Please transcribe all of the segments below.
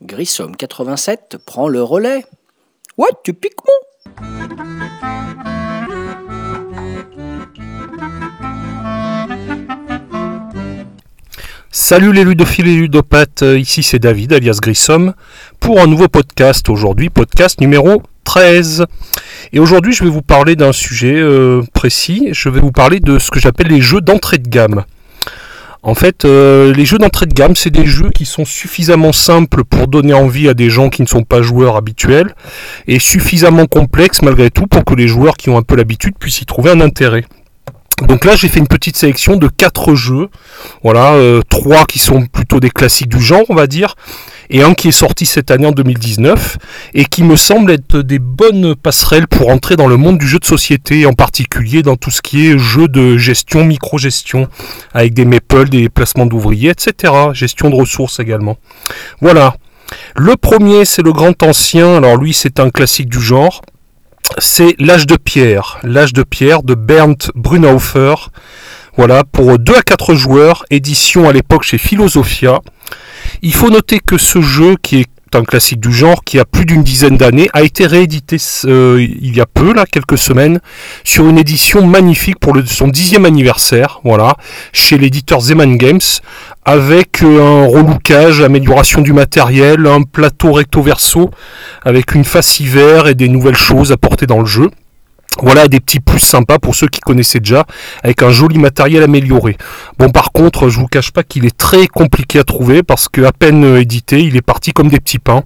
Grissom 87 prend le relais. Ouais, tu piques mon Salut les ludophiles et ludopathes, ici c'est David alias Grissom pour un nouveau podcast aujourd'hui, podcast numéro 13. Et aujourd'hui je vais vous parler d'un sujet euh, précis, je vais vous parler de ce que j'appelle les jeux d'entrée de gamme. En fait, euh, les jeux d'entrée de gamme, c'est des jeux qui sont suffisamment simples pour donner envie à des gens qui ne sont pas joueurs habituels, et suffisamment complexes malgré tout pour que les joueurs qui ont un peu l'habitude puissent y trouver un intérêt. Donc là, j'ai fait une petite sélection de quatre jeux. Voilà, euh, trois qui sont plutôt des classiques du genre, on va dire, et un qui est sorti cette année en 2019 et qui me semble être des bonnes passerelles pour entrer dans le monde du jeu de société, en particulier dans tout ce qui est jeu de gestion, micro-gestion, avec des meeples, des placements d'ouvriers, etc. Gestion de ressources également. Voilà. Le premier, c'est le grand ancien. Alors lui, c'est un classique du genre c'est L'âge de pierre, L'âge de pierre de Bernd Brunhofer. Voilà, pour 2 à 4 joueurs, édition à l'époque chez Philosophia. Il faut noter que ce jeu, qui est un classique du genre, qui a plus d'une dizaine d'années, a été réédité euh, il y a peu, là, quelques semaines, sur une édition magnifique pour son dixième anniversaire, voilà, chez l'éditeur Zeman Games, avec euh, un relookage, amélioration du matériel, un plateau recto-verso, avec une face hiver et des nouvelles choses apportées dans le jeu. Voilà des petits plus sympas pour ceux qui connaissaient déjà, avec un joli matériel amélioré. Bon par contre, je vous cache pas qu'il est très compliqué à trouver parce que à peine euh, édité, il est parti comme des petits pains.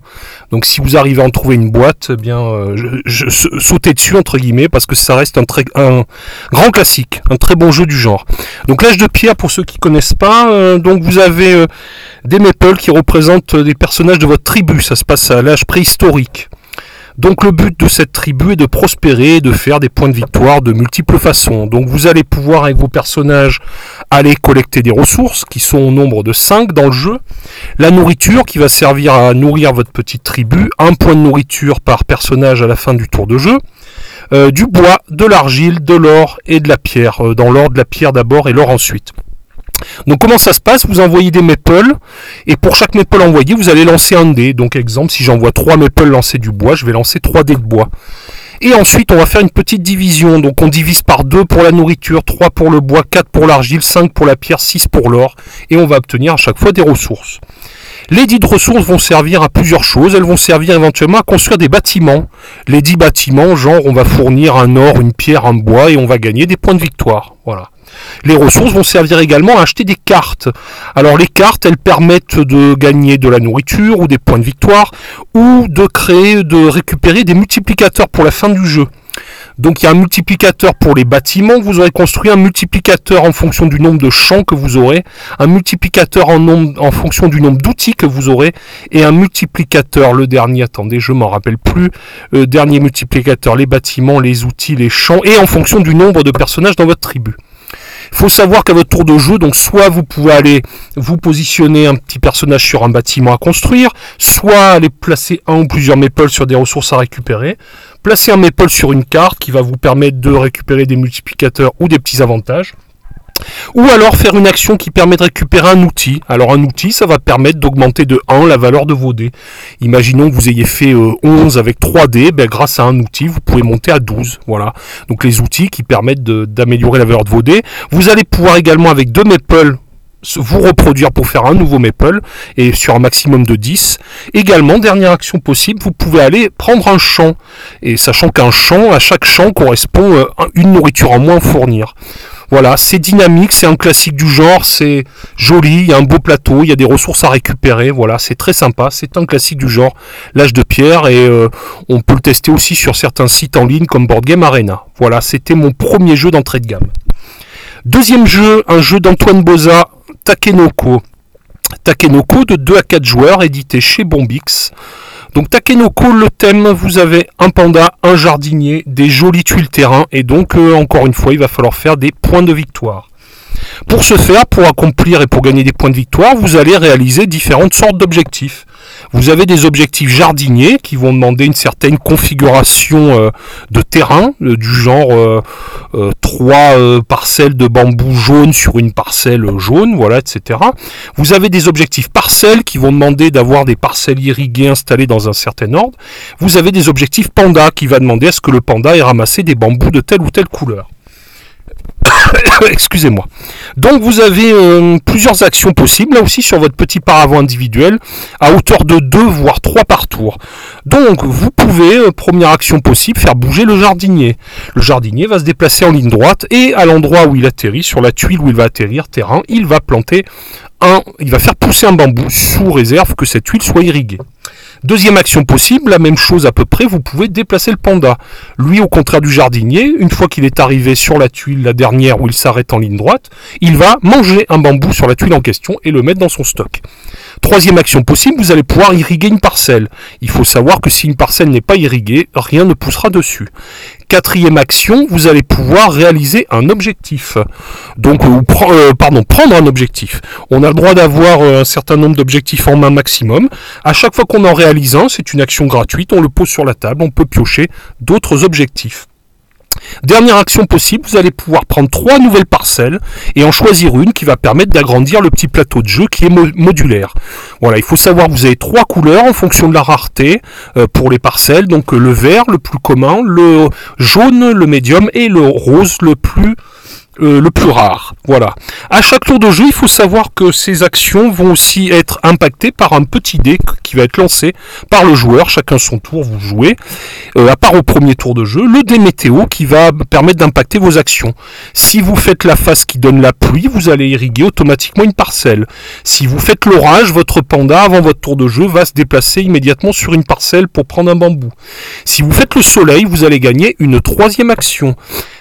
Donc si vous arrivez à en trouver une boîte, eh bien euh, je, je, sautez dessus entre guillemets parce que ça reste un très un grand classique, un très bon jeu du genre. Donc l'âge de pierre pour ceux qui connaissent pas, euh, donc vous avez des meeples qui représentent des personnages de votre tribu. Ça se passe à l'âge préhistorique. Donc le but de cette tribu est de prospérer, de faire des points de victoire de multiples façons. Donc vous allez pouvoir avec vos personnages aller collecter des ressources qui sont au nombre de 5 dans le jeu. La nourriture qui va servir à nourrir votre petite tribu, un point de nourriture par personnage à la fin du tour de jeu. Euh, du bois, de l'argile, de l'or et de la pierre. Euh, dans l'ordre de la pierre d'abord et l'or ensuite. Donc comment ça se passe? Vous envoyez des meeples et pour chaque meeple envoyé, vous allez lancer un dé. Donc exemple, si j'envoie 3 meeples lancer du bois, je vais lancer 3 dés de bois. Et ensuite, on va faire une petite division. Donc on divise par 2 pour la nourriture, 3 pour le bois, 4 pour l'argile, 5 pour la pierre, 6 pour l'or. Et on va obtenir à chaque fois des ressources. Les dites ressources vont servir à plusieurs choses. Elles vont servir éventuellement à construire des bâtiments. Les 10 bâtiments, genre on va fournir un or, une pierre, un bois et on va gagner des points de victoire. Voilà. Les ressources vont servir également à acheter des cartes. Alors les cartes, elles permettent de gagner de la nourriture ou des points de victoire ou de créer, de récupérer des multiplicateurs pour la fin du jeu. Donc il y a un multiplicateur pour les bâtiments, vous aurez construit un multiplicateur en fonction du nombre de champs que vous aurez, un multiplicateur en, fonction du nombre d'outils que vous aurez, et un multiplicateur, le dernier, attendez, je m'en rappelle plus, euh, dernier multiplicateur, les bâtiments, les outils, les champs, et en fonction du nombre de personnages dans votre tribu. Il faut savoir qu'à votre tour de jeu, donc soit vous pouvez aller vous positionner un petit personnage sur un bâtiment à construire, soit aller placer un ou plusieurs meeples sur des ressources à récupérer, placer un meeple sur une carte qui va vous permettre de récupérer des multiplicateurs ou des petits avantages. Ou alors faire une action qui permet de récupérer un outil. Alors un outil, ça va permettre d'augmenter de 1 la valeur de vos dés. Imaginons que vous ayez fait 11 euh, avec 3 dés, ben, grâce à un outil, vous pouvez monter à 12. Voilà. Donc les outils qui permettent d'améliorer la valeur de vos dés. Vous allez pouvoir également avec deux meeples vous reproduire pour faire un nouveau maple et sur un maximum de 10. Également, dernière action possible, vous pouvez aller prendre un champ et sachant qu'un champ, à chaque champ correspond euh, une nourriture en moins à fournir. Voilà, c'est dynamique, c'est un classique du genre, c'est joli, il y a un beau plateau, il y a des ressources à récupérer, voilà, c'est très sympa, c'est un classique du genre, l'âge de pierre, et euh, on peut le tester aussi sur certains sites en ligne comme Board Game Arena. Voilà, c'était mon premier jeu d'entrée de gamme. Deuxième jeu, un jeu d'Antoine Boza, Takenoko. Takenoko de 2 à 4 joueurs, édité chez Bombix. Donc Takenoko, le thème, vous avez un panda, un jardinier, des jolis tuiles terrain, et donc euh, encore une fois, il va falloir faire des points de victoire. Pour ce faire, pour accomplir et pour gagner des points de victoire, vous allez réaliser différentes sortes d'objectifs. Vous avez des objectifs jardiniers qui vont demander une certaine configuration euh, de terrain, euh, du genre euh, trois parcelles de bambou jaune sur une parcelle jaune, voilà, etc. Vous avez des objectifs parcelles qui vont demander d'avoir des parcelles irriguées installées dans un certain ordre. Vous avez des objectifs panda qui va demander à ce que le panda ait ramassé des bambous de telle ou telle couleur. Excusez-moi. Donc vous avez euh, plusieurs actions possibles, là aussi sur votre petit paravent individuel, à hauteur de 2 voire 3 par tour. Donc vous pouvez, euh, première action possible, faire bouger le jardinier. Le jardinier va se déplacer en ligne droite et à l'endroit où il atterrit, sur la tuile où il va atterrir, terrain, il va planter un, il va faire pousser un bambou sous réserve que cette tuile soit irriguée. Deuxième action possible, la même chose à peu près, vous pouvez déplacer le panda. Lui, au contraire du jardinier, une fois qu'il est arrivé sur la tuile, la dernière où il s'arrête en ligne droite, il va manger un bambou sur la tuile en question et le mettre dans son stock. Troisième action possible, vous allez pouvoir irriguer une parcelle. Il faut savoir que si une parcelle n'est pas irriguée, rien ne poussera dessus. Quatrième action, vous allez pouvoir réaliser un objectif. Donc, euh, euh, pardon, prendre un objectif. On a le droit d'avoir euh, un certain nombre d'objectifs en main maximum. À chaque fois qu'on en réalise un, c'est une action gratuite, on le pose sur la table, on peut piocher d'autres objectifs. Dernière action possible, vous allez pouvoir prendre trois nouvelles parcelles et en choisir une qui va permettre d'agrandir le petit plateau de jeu qui est modulaire. Voilà, il faut savoir que vous avez trois couleurs en fonction de la rareté euh, pour les parcelles. Donc euh, le vert, le plus commun, le jaune, le médium et le rose, le plus euh, le plus rare. Voilà. À chaque tour de jeu, il faut savoir que ces actions vont aussi être impactées par un petit dé qui va être lancé par le joueur. Chacun son tour, vous jouez. Euh, à part au premier tour de jeu, le dé météo qui va permettre d'impacter vos actions. Si vous faites la phase qui donne la pluie, vous allez irriguer automatiquement une parcelle. Si vous faites l'orage, votre panda avant votre tour de jeu va se déplacer immédiatement sur une parcelle pour prendre un bambou. Si vous faites le soleil, vous allez gagner une troisième action.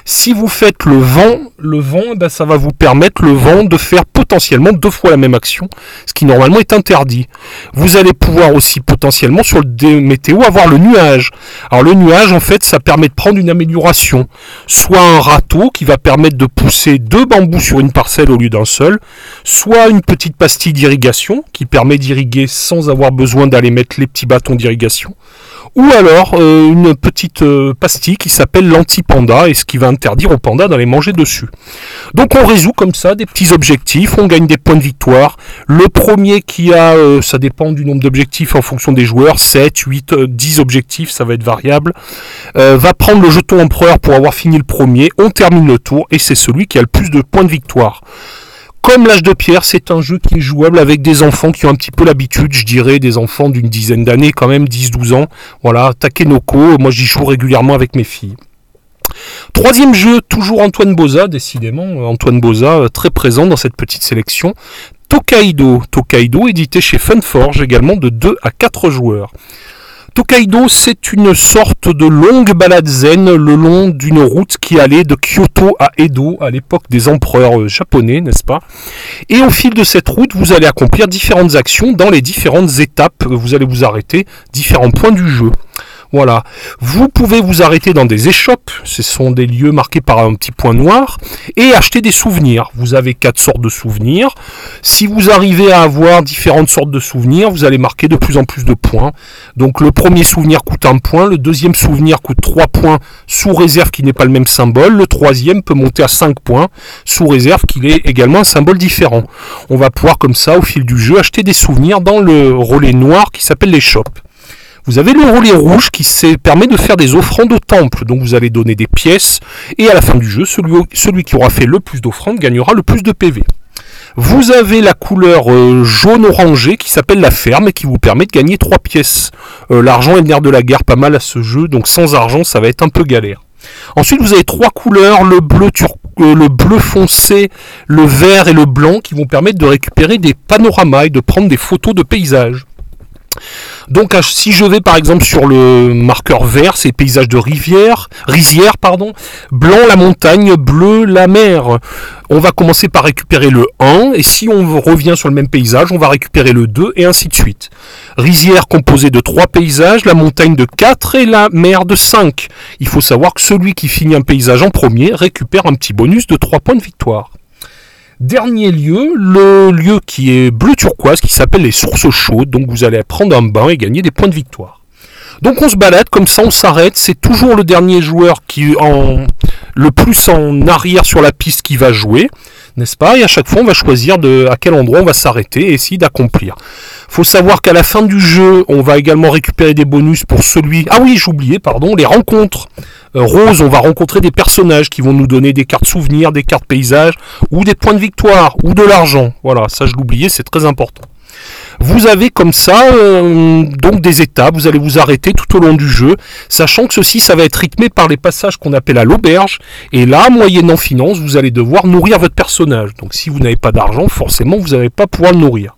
Si vous faites le vent, le vent, eh ben, ça va vous permettre le vent de faire potentiellement deux fois la même action, ce qui normalement est interdit. Vous allez pouvoir aussi potentiellement sur le météo avoir le nuage. Alors le nuage en fait ça permet de prendre une amélioration. Soit un râteau qui va permettre de pousser deux bambous sur une parcelle au lieu d'un seul, soit une petite pastille d'irrigation qui permet d'irriguer sans avoir besoin d'aller mettre les petits bâtons d'irrigation ou alors euh, une petite euh, pastille qui s'appelle l'anti-panda et ce qui va interdire aux pandas d'aller manger dessus. Donc on résout comme ça des petits objectifs, on gagne des points de victoire. Le premier qui a, euh, ça dépend du nombre d'objectifs en fonction des joueurs, 7, 8, 10 objectifs, ça va être variable, va prendre le jeton empereur pour avoir fini le premier, on termine le tour et c'est celui qui a le plus de points de victoire. Comme l'âge de pierre, c'est un jeu qui est jouable avec des enfants qui ont un petit peu l'habitude, je dirais, des enfants d'une dizaine d'années, quand même 10-12 ans. Voilà, Takenoko, moi j'y joue régulièrement avec mes filles. Troisième jeu, toujours Antoine Boza, décidément, Antoine Boza euh, très présent dans cette petite sélection. Tokaido, Tokaido édité chez Funforge également de 2 à 4 joueurs. Tokaido, c'est une sorte de longue balade zen le long d'une route qui allait de Kyoto à Edo à l'époque des empereurs euh, japonais, n'est-ce pas? Et au fil de cette route, vous allez accomplir différentes actions dans les différentes étapes. Vous allez vous arrêter différents points du jeu. Voilà. Vous pouvez vous arrêter dans des échoppes, ce sont des lieux marqués par un petit point noir, et acheter des souvenirs. Vous avez quatre sortes de souvenirs. Si vous arrivez à avoir différentes sortes de souvenirs, vous allez marquer de plus en plus de points. Donc le premier souvenir coûte un point, le deuxième souvenir coûte trois points sous réserve qui n'est pas le même symbole, le troisième peut monter à 5 points sous réserve qu'il est également un symbole différent. On va pouvoir comme ça au fil du jeu acheter des souvenirs dans le relais noir qui s'appelle les shops. Vous avez le relais rouge qui permet de faire des offrandes au temple. Donc vous allez donner des pièces et à la fin du jeu, celui, qui aura fait le plus d'offrandes gagnera le plus de PV. Vous avez la couleur euh, jaune orangé qui s'appelle la ferme et qui vous permet de gagner 3 pièces. Euh, l'argent est le de la guerre pas mal à ce jeu, donc sans argent ça va être un peu galère. Ensuite vous avez trois couleurs, le bleu, euh, le bleu foncé, le vert et le blanc qui vont permettre de récupérer des panoramas et de prendre des photos de paysages. Donc si je vais par exemple sur le marqueur vert, c'est paysage de rivière, rizière, pardon, blanc la montagne, bleu la mer. On va commencer par récupérer le 1 et si on revient sur le même paysage, on va récupérer le 2 et ainsi de suite. Rizière composée de 3 paysages, la montagne de 4 et la mer de 5. Il faut savoir que celui qui finit un paysage en premier récupère un petit bonus de 3 points de victoire. Dernier lieu, le lieu qui est bleu turquoise, qui s'appelle les sources chaudes. Donc vous allez prendre un bain et gagner des points de victoire. Donc on se balade comme ça, on s'arrête. C'est toujours le dernier joueur qui en le plus en arrière sur la piste qui va jouer, n'est-ce pas? Et à chaque fois, on va choisir à quel endroit on va s'arrêter et essayer d'accomplir. Faut savoir qu'à la fin du jeu, on va également récupérer des bonus pour celui. Ah oui, j'oubliais, pardon, les rencontres. Euh, Rose, on va rencontrer des personnages qui vont nous donner des cartes souvenirs, des cartes paysages, ou des points de victoire, ou de l'argent. Voilà, ça je l'oubliais, c'est très important. Vous avez comme ça euh, donc des étapes, vous allez vous arrêter tout au long du jeu, sachant que ceci ça va être rythmé par les passages qu'on appelle à l'auberge, et là, moyennant finance, vous allez devoir nourrir votre personnage. Donc si vous n'avez pas d'argent, forcément vous n'allez pas pouvoir le nourrir.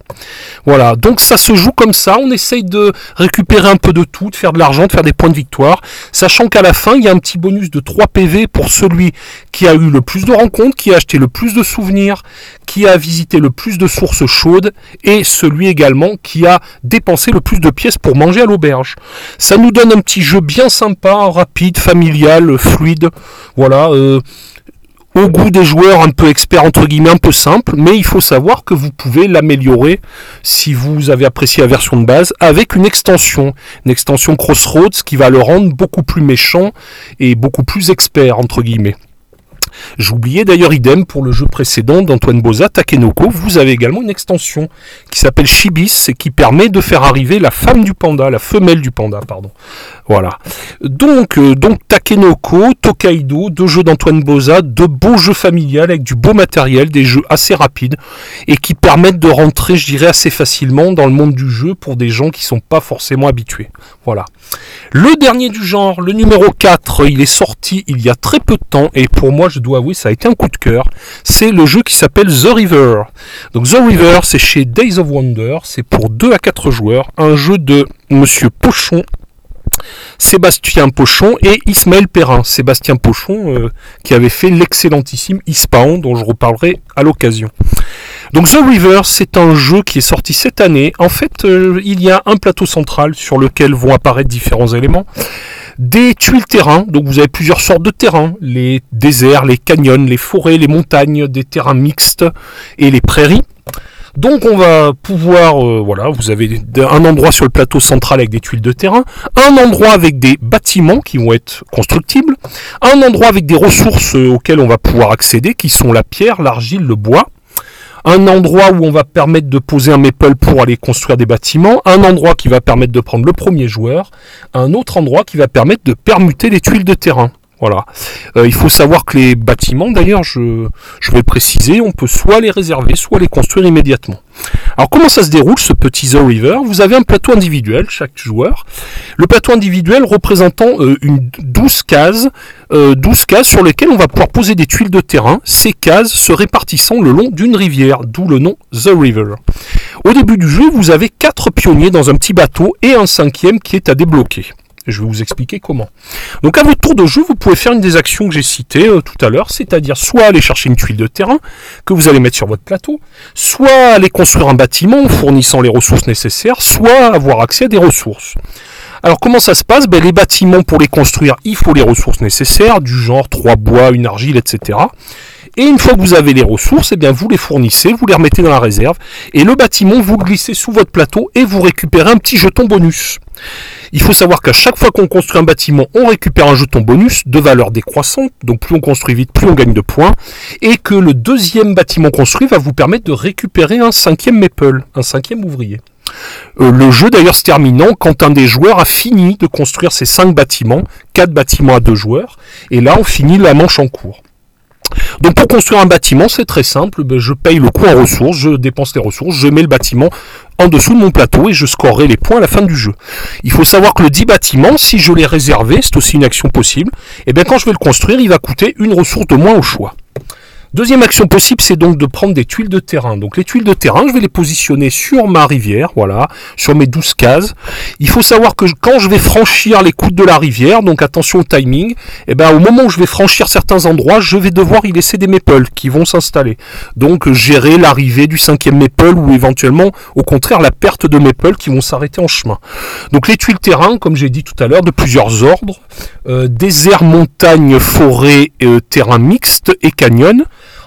Voilà, donc ça se joue comme ça, on essaye de récupérer un peu de tout, de faire de l'argent, de faire des points de victoire, sachant qu'à la fin, il y a un petit bonus de 3 PV pour celui qui a eu le plus de rencontres, qui a acheté le plus de souvenirs, qui a visité le plus de sources chaudes, et celui également qui a dépensé le plus de pièces pour manger à l'auberge. Ça nous donne un petit jeu bien sympa, rapide, familial, fluide. Voilà. Euh, au goût des joueurs un peu experts entre guillemets, un peu simple, mais il faut savoir que vous pouvez l'améliorer si vous avez apprécié la version de base avec une extension, une extension Crossroads qui va le rendre beaucoup plus méchant et beaucoup plus expert entre guillemets. J'oubliais d'ailleurs idem pour le jeu précédent d'Antoine Boza, Takenoko, vous avez également une extension qui s'appelle Shibis et qui permet de faire arriver la femme du panda, la femelle du panda, pardon. Voilà. Donc, euh, donc Takenoko, Tokaido, deux jeux d'Antoine Boza, de beaux jeux familiales avec du beau matériel, des jeux assez rapides et qui permettent de rentrer, je dirais, assez facilement dans le monde du jeu pour des gens qui sont pas forcément habitués. Voilà. Le dernier du genre, le numéro 4, il est sorti il y a très peu de temps et pour moi, je dois avouer, ça a été un coup de cœur. C'est le jeu qui s'appelle The River. Donc The River, c'est chez Days of Wonder, c'est pour 2 à 4 joueurs, un jeu de Monsieur Pochon Sébastien Pochon et Ismaël Perrin. Sébastien Pochon euh, qui avait fait l'excellentissime Ispaon dont je reparlerai à l'occasion. Donc The River, c'est un jeu qui est sorti cette année. En fait, euh, il y a un plateau central sur lequel vont apparaître différents éléments. Des tuiles terrain, donc vous avez plusieurs sortes de terrains, les déserts, les canyons, les forêts, les montagnes, des terrains mixtes et les prairies. Donc on va pouvoir, euh, voilà, vous avez un endroit sur le plateau central avec des tuiles de terrain, un endroit avec des bâtiments qui vont être constructibles, un endroit avec des ressources euh, auxquelles on va pouvoir accéder, qui sont la pierre, l'argile, le bois, un endroit où on va permettre de poser un maple pour aller construire des bâtiments, un endroit qui va permettre de prendre le premier joueur, un autre endroit qui va permettre de permuter les tuiles de terrain. Voilà. Euh, il faut savoir que les bâtiments, d'ailleurs, je, vais préciser, on peut soit les réserver, soit les construire immédiatement. Alors comment ça se déroule ce petit The River? Vous avez un plateau individuel, chaque joueur. Le plateau individuel représentant euh, une 12 cases, euh, 12 cases sur lesquelles on va pouvoir poser des tuiles de terrain. Ces cases se répartissant le long d'une rivière, d'où le nom The River. Au début du jeu, vous avez quatre pionniers dans un petit bateau et un cinquième qui est à débloquer. Je vais vous expliquer comment. Donc à votre tour de jeu, vous pouvez faire une des actions que j'ai citées euh, tout à l'heure, c'est-à-dire soit aller chercher une tuile de terrain que vous allez mettre sur votre plateau, soit aller construire un bâtiment en fournissant les ressources nécessaires, soit avoir accès à des ressources. Alors comment ça se passe? Ben, Les bâtiments, pour les construire, il faut les ressources nécessaires, du genre trois bois, une argile, etc. Et une fois que vous avez les ressources, eh bien vous les fournissez, vous les remettez dans la réserve, et le bâtiment, vous le glissez sous votre plateau et vous récupérez un petit jeton bonus. Il faut savoir qu'à chaque fois qu'on construit un bâtiment, on récupère un jeton bonus de valeur décroissante, donc plus on construit vite, plus on gagne de points, et que le deuxième bâtiment construit va vous permettre de récupérer un cinquième maple, un cinquième ouvrier. Euh, le jeu d'ailleurs se terminant quand un des joueurs a fini de construire ses cinq bâtiments, quatre bâtiments à deux joueurs, et là on finit la manche en cours. Donc pour construire un bâtiment, c'est très simple, ben, je paye le coût en ressources, je dépense les ressources, je mets le bâtiment en dessous de mon plateau et je scorerai les points à la fin du jeu. Il faut savoir que le dit bâtiment, si je l'ai réservé, c'est aussi une action possible, et bien quand je vais le construire, il va coûter une ressource de moins au choix. Deuxième action possible, c'est donc de prendre des tuiles de terrain. Donc les tuiles de terrain, je vais les positionner sur ma rivière, voilà, sur mes 12 cases. Il faut savoir que quand je vais franchir les coudes de la rivière, donc attention au timing, et eh ben au moment où je vais franchir certains endroits, je vais devoir y laisser des maples qui vont s'installer. Donc gérer l'arrivée du cinquième maple ou éventuellement au contraire la perte de maple qui vont s'arrêter en chemin. Donc les tuiles terrain, comme j'ai dit tout à l'heure, de plusieurs ordres, euh, désert, montagne, forêt, euh, terrain mixte et canyon.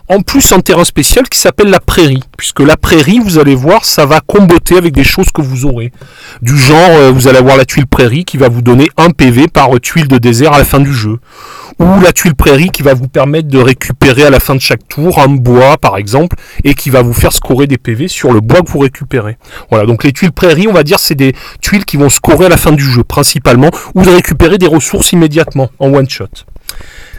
En plus un terrain spécial qui s'appelle la prairie, puisque la prairie, vous allez voir, ça va comboter avec des choses que vous aurez. Du genre, euh, vous allez avoir la tuile prairie qui va vous donner un PV par tuile de désert à la fin du jeu. Ou la tuile prairie qui va vous permettre de récupérer à la fin de chaque tour un bois, par exemple, et qui va vous faire scorer des PV sur le bois que vous récupérez. Voilà, donc les tuiles prairie, on va dire, c'est des tuiles qui vont scorer à la fin du jeu, principalement, ou de récupérer des ressources immédiatement, en one shot.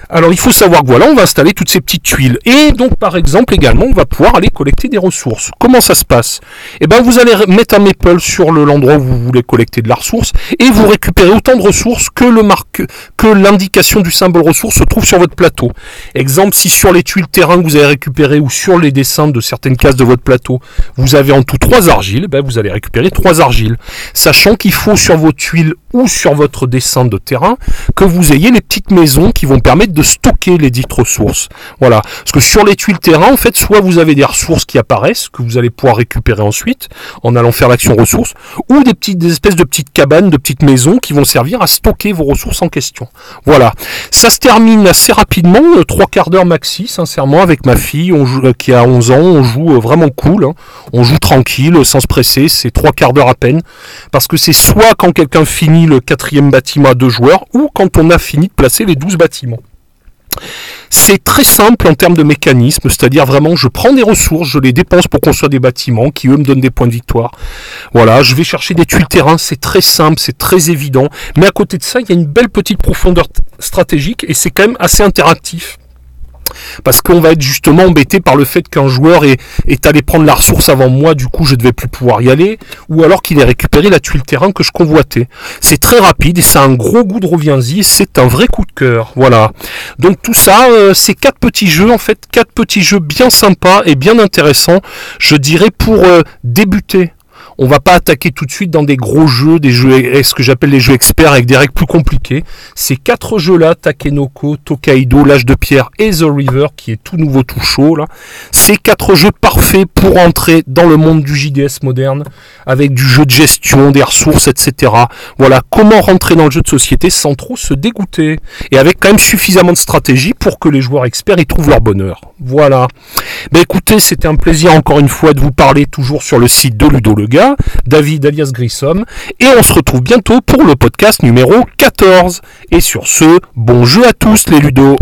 Alors il faut savoir que voilà, on va installer toutes ces petites tuiles. Et donc par exemple également, on va pouvoir aller collecter des ressources. Comment ça se passe? Eh bien vous allez mettre un maple sur l'endroit où vous voulez collecter de la ressource et vous récupérez autant de ressources que le marque que l'indication du symbole ressource se trouve sur votre plateau. Exemple, si sur les tuiles terrain que vous avez récupérées ou sur les dessins de certaines cases de votre plateau, vous avez en tout trois argiles, ben vous allez récupérer trois argiles. Sachant qu'il faut sur vos tuiles ou sur votre dessin de terrain que vous ayez les petites maisons qui vont permettre de stocker les dites ressources. Voilà. Parce que sur les tuiles terrain, en fait, soit vous avez des ressources qui apparaissent, que vous allez pouvoir récupérer ensuite, en allant faire l'action ressources, ou des petites, espèces de petites cabanes, de petites maisons qui vont servir à stocker vos ressources en question. Voilà. Ça se termine assez rapidement, euh, trois quarts d'heure maxi, sincèrement, avec ma fille, euh, qui a 11 ans, on joue euh, vraiment cool, hein. on joue tranquille, sans se presser, c'est trois quarts d'heure à peine, parce que c'est soit quand quelqu'un finit le quatrième bâtiment à deux joueurs, ou quand on a fini de placer les 12 bâtiments. C'est très simple en termes de mécanisme, c'est-à-dire vraiment je prends des ressources, je les dépense pour construire des bâtiments qui eux me donnent des points de victoire. Voilà, je vais chercher des tuiles terrain, c'est très simple, c'est très évident, mais à côté de ça, il y a une belle petite profondeur stratégique et c'est quand même assez interactif. Parce qu'on va être justement embêté par le fait qu'un joueur est, allé prendre la ressource avant moi, du coup je ne devais plus pouvoir y aller, ou alors qu'il ait récupéré la tuile terrain que je convoitais. C'est très rapide et ça a un gros goût de reviens-y, c'est un vrai coup de cœur. Voilà. Donc tout ça, euh, c'est quatre petits jeux, en fait, quatre petits jeux bien sympas et bien intéressants, je dirais, pour euh, débuter on va pas attaquer tout de suite dans des gros jeux, des jeux, ce que j'appelle les jeux experts avec des règles plus compliquées. Ces quatre jeux-là, Takenoko, Tokaido, l'âge de pierre et The River, qui est tout nouveau, tout chaud, là. Ces quatre jeux parfaits pour entrer dans le monde du JDS moderne, avec du jeu de gestion, des ressources, etc. Voilà, comment rentrer dans le jeu de société sans trop se dégoûter. Et avec quand même suffisamment de stratégie pour que les joueurs experts y trouvent leur bonheur. Voilà. Ben écoutez, c'était un plaisir encore une fois de vous parler toujours sur le site de Ludo le gars, David alias Grissom, et on se retrouve bientôt pour le podcast numéro 14. Et sur ce, bon jeu à tous les Ludos